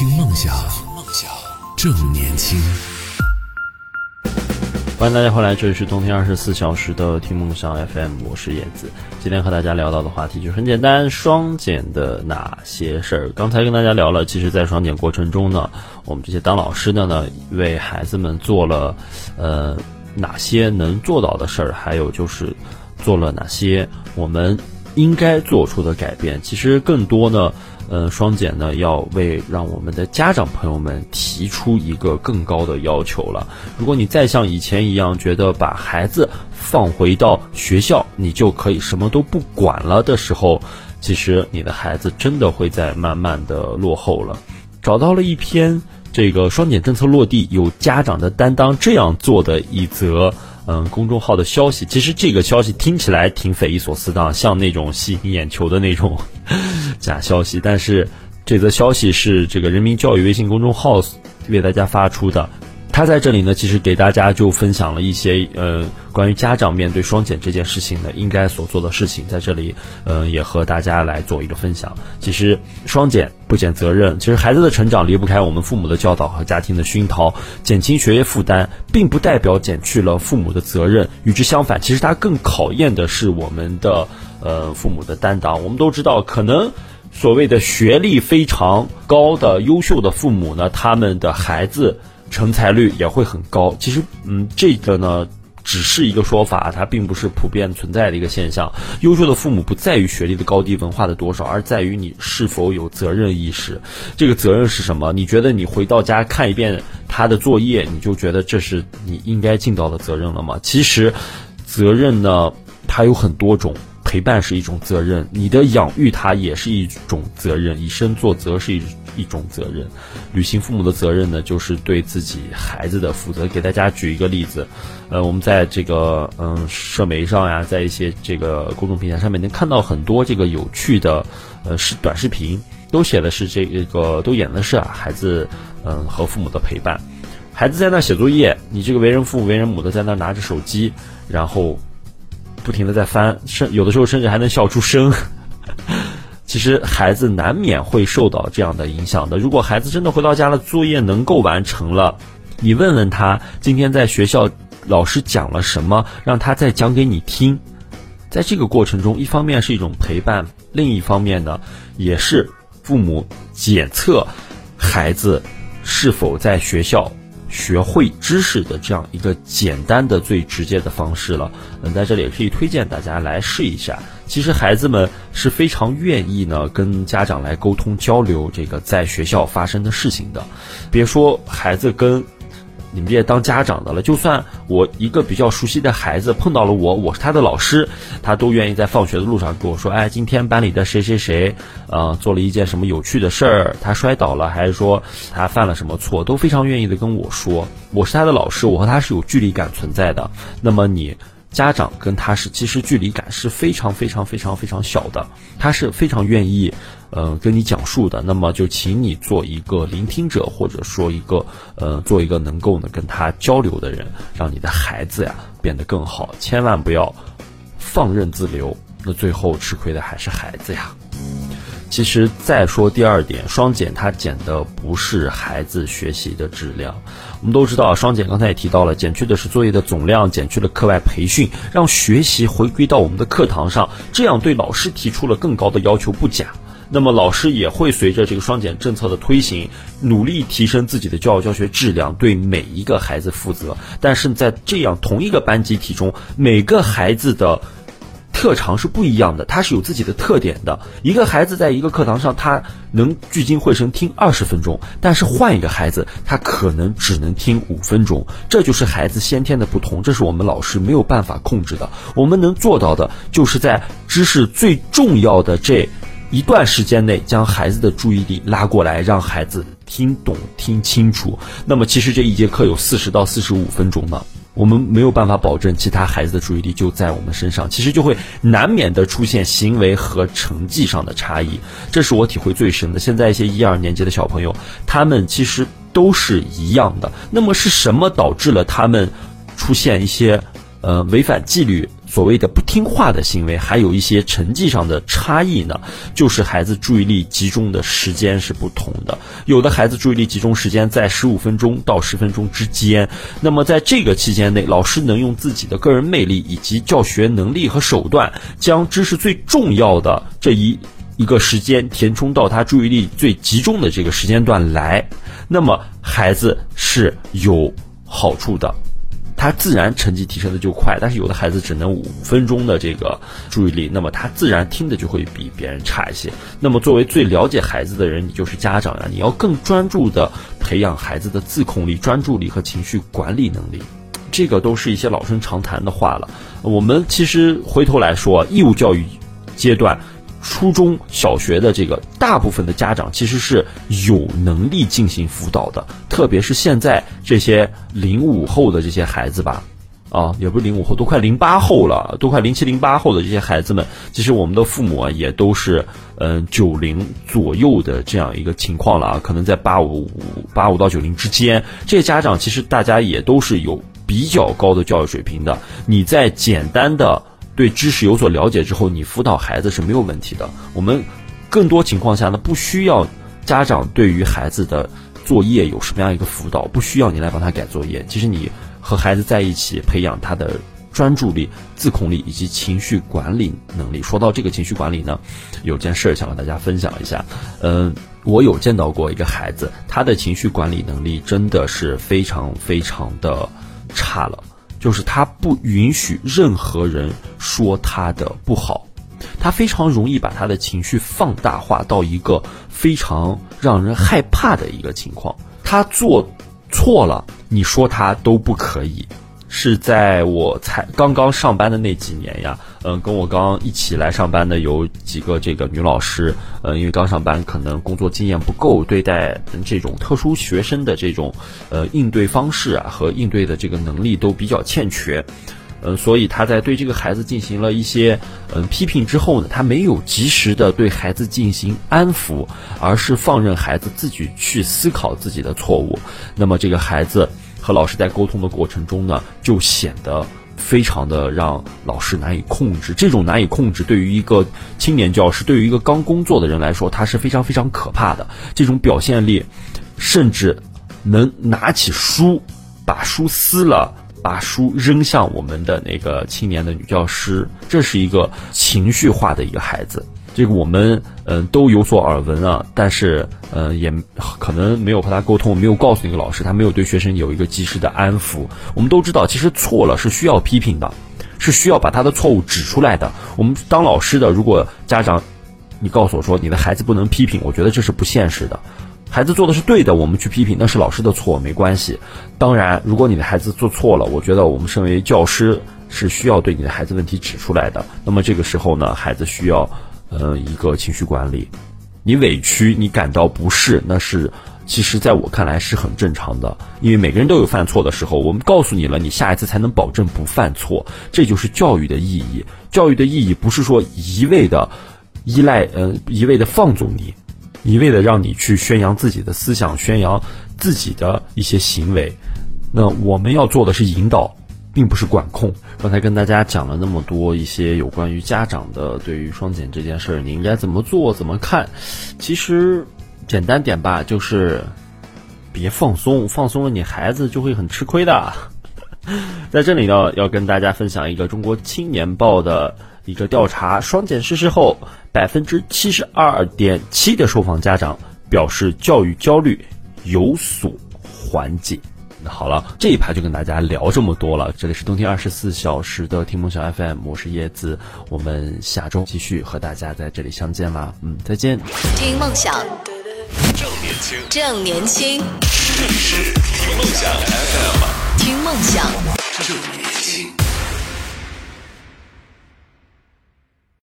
听梦想，梦想正年轻。欢迎大家回来，这里是冬天二十四小时的听梦想 FM，我是叶子。今天和大家聊到的话题就很简单，双减的哪些事儿？刚才跟大家聊了，其实，在双减过程中呢，我们这些当老师的呢，为孩子们做了呃哪些能做到的事儿，还有就是做了哪些我们应该做出的改变。其实更多呢。呃，双减呢，要为让我们的家长朋友们提出一个更高的要求了。如果你再像以前一样，觉得把孩子放回到学校，你就可以什么都不管了的时候，其实你的孩子真的会在慢慢的落后了。找到了一篇这个双减政策落地有家长的担当这样做的一则。嗯，公众号的消息，其实这个消息听起来挺匪夷所思的，像那种吸引眼球的那种 假消息。但是这则消息是这个人民教育微信公众号为大家发出的。他在这里呢，其实给大家就分享了一些呃关于家长面对双减这件事情呢应该所做的事情，在这里呃也和大家来做一个分享。其实双减不减责任，其实孩子的成长离不开我们父母的教导和家庭的熏陶，减轻学业负担，并不代表减去了父母的责任，与之相反，其实它更考验的是我们的呃父母的担当。我们都知道，可能所谓的学历非常高的优秀的父母呢，他们的孩子。成才率也会很高。其实，嗯，这个呢，只是一个说法，它并不是普遍存在的一个现象。优秀的父母不在于学历的高低、文化的多少，而在于你是否有责任意识。这个责任是什么？你觉得你回到家看一遍他的作业，你就觉得这是你应该尽到的责任了吗？其实，责任呢，它有很多种。陪伴是一种责任，你的养育他也是一种责任，以身作则是一一种责任。履行父母的责任呢，就是对自己孩子的负责。给大家举一个例子，呃，我们在这个嗯社媒上呀，在一些这个公众平台上面能看到很多这个有趣的呃视短视频，都写的是这个都演的是啊孩子嗯和父母的陪伴，孩子在那写作业，你这个为人父为人母的在那拿着手机，然后。不停的在翻，甚有的时候甚至还能笑出声。其实孩子难免会受到这样的影响的。如果孩子真的回到家了，作业能够完成了，你问问他今天在学校老师讲了什么，让他再讲给你听。在这个过程中，一方面是一种陪伴，另一方面呢，也是父母检测孩子是否在学校。学会知识的这样一个简单的、最直接的方式了。嗯，在这里也可以推荐大家来试一下。其实孩子们是非常愿意呢跟家长来沟通交流这个在学校发生的事情的。别说孩子跟。你们这些当家长的了，就算我一个比较熟悉的孩子碰到了我，我是他的老师，他都愿意在放学的路上跟我说：“哎，今天班里的谁谁谁，呃，做了一件什么有趣的事儿，他摔倒了，还是说他犯了什么错，都非常愿意的跟我说。我是他的老师，我和他是有距离感存在的。那么你。”家长跟他是其实距离感是非常非常非常非常小的，他是非常愿意，呃，跟你讲述的。那么就请你做一个聆听者，或者说一个呃，做一个能够呢跟他交流的人，让你的孩子呀变得更好。千万不要放任自流，那最后吃亏的还是孩子呀。其实再说第二点，双减它减的不是孩子学习的质量。我们都知道，双减刚才也提到了，减去的是作业的总量，减去了课外培训，让学习回归到我们的课堂上，这样对老师提出了更高的要求，不假。那么老师也会随着这个双减政策的推行，努力提升自己的教育教学质量，对每一个孩子负责。但是在这样同一个班集体中，每个孩子的。特长是不一样的，他是有自己的特点的。一个孩子在一个课堂上，他能聚精会神听二十分钟，但是换一个孩子，他可能只能听五分钟。这就是孩子先天的不同，这是我们老师没有办法控制的。我们能做到的，就是在知识最重要的这一段时间内，将孩子的注意力拉过来，让孩子听懂、听清楚。那么，其实这一节课有四十到四十五分钟呢。我们没有办法保证其他孩子的注意力就在我们身上，其实就会难免的出现行为和成绩上的差异，这是我体会最深的。现在一些一二年级的小朋友，他们其实都是一样的。那么是什么导致了他们出现一些呃违反纪律、所谓的不听话的行为，还有一些成绩上的差异呢，就是孩子注意力集中的时间是不同的。有的孩子注意力集中时间在十五分钟到十分钟之间，那么在这个期间内，老师能用自己的个人魅力以及教学能力和手段，将知识最重要的这一一个时间填充到他注意力最集中的这个时间段来，那么孩子是有好处的。他自然成绩提升的就快，但是有的孩子只能五分钟的这个注意力，那么他自然听的就会比别人差一些。那么作为最了解孩子的人，你就是家长呀，你要更专注的培养孩子的自控力、专注力和情绪管理能力。这个都是一些老生常谈的话了。我们其实回头来说，义务教育阶段。初中小学的这个大部分的家长其实是有能力进行辅导的，特别是现在这些零五后的这些孩子吧，啊，也不是零五后，都快零八后了，都快零七零八后的这些孩子们，其实我们的父母啊也都是嗯九零左右的这样一个情况了啊，可能在八五八五到九零之间，这些家长其实大家也都是有比较高的教育水平的，你在简单的。对知识有所了解之后，你辅导孩子是没有问题的。我们更多情况下呢，不需要家长对于孩子的作业有什么样一个辅导，不需要你来帮他改作业。其实你和孩子在一起，培养他的专注力、自控力以及情绪管理能力。说到这个情绪管理呢，有件事想和大家分享一下。嗯，我有见到过一个孩子，他的情绪管理能力真的是非常非常的差了。就是他不允许任何人说他的不好，他非常容易把他的情绪放大化到一个非常让人害怕的一个情况。他做错了，你说他都不可以。是在我才刚刚上班的那几年呀，嗯，跟我刚一起来上班的有几个这个女老师，呃，因为刚上班可能工作经验不够，对待这种特殊学生的这种呃应对方式啊和应对的这个能力都比较欠缺，嗯，所以他在对这个孩子进行了一些嗯批评之后呢，他没有及时的对孩子进行安抚，而是放任孩子自己去思考自己的错误，那么这个孩子。和老师在沟通的过程中呢，就显得非常的让老师难以控制。这种难以控制，对于一个青年教师，对于一个刚工作的人来说，他是非常非常可怕的。这种表现力，甚至能拿起书，把书撕了，把书扔向我们的那个青年的女教师。这是一个情绪化的一个孩子。这个我们嗯都有所耳闻啊，但是呃也可能没有和他沟通，没有告诉那个老师，他没有对学生有一个及时的安抚。我们都知道，其实错了是需要批评的，是需要把他的错误指出来的。我们当老师的，如果家长你告诉我说你的孩子不能批评，我觉得这是不现实的。孩子做的是对的，我们去批评那是老师的错，没关系。当然，如果你的孩子做错了，我觉得我们身为教师是需要对你的孩子问题指出来的。那么这个时候呢，孩子需要。呃，一个情绪管理，你委屈，你感到不适，那是其实在我看来是很正常的，因为每个人都有犯错的时候。我们告诉你了，你下一次才能保证不犯错，这就是教育的意义。教育的意义不是说一味的依赖，呃，一味的放纵你，一味的让你去宣扬自己的思想，宣扬自己的一些行为。那我们要做的是引导。并不是管控。刚才跟大家讲了那么多一些有关于家长的对于双减这件事儿，你应该怎么做、怎么看？其实简单点吧，就是别放松，放松了你孩子就会很吃亏的。在这里呢，要跟大家分享一个中国青年报的一个调查：双减实施后，百分之七十二点七的受访家长表示教育焦虑有所缓解。那好了，这一排就跟大家聊这么多了。这里是冬天二十四小时的听梦想 FM，我是叶子，我们下周继续和大家在这里相见啦。嗯，再见。听梦想，正年轻，正年轻，这里是听梦想 FM，听梦想，这里。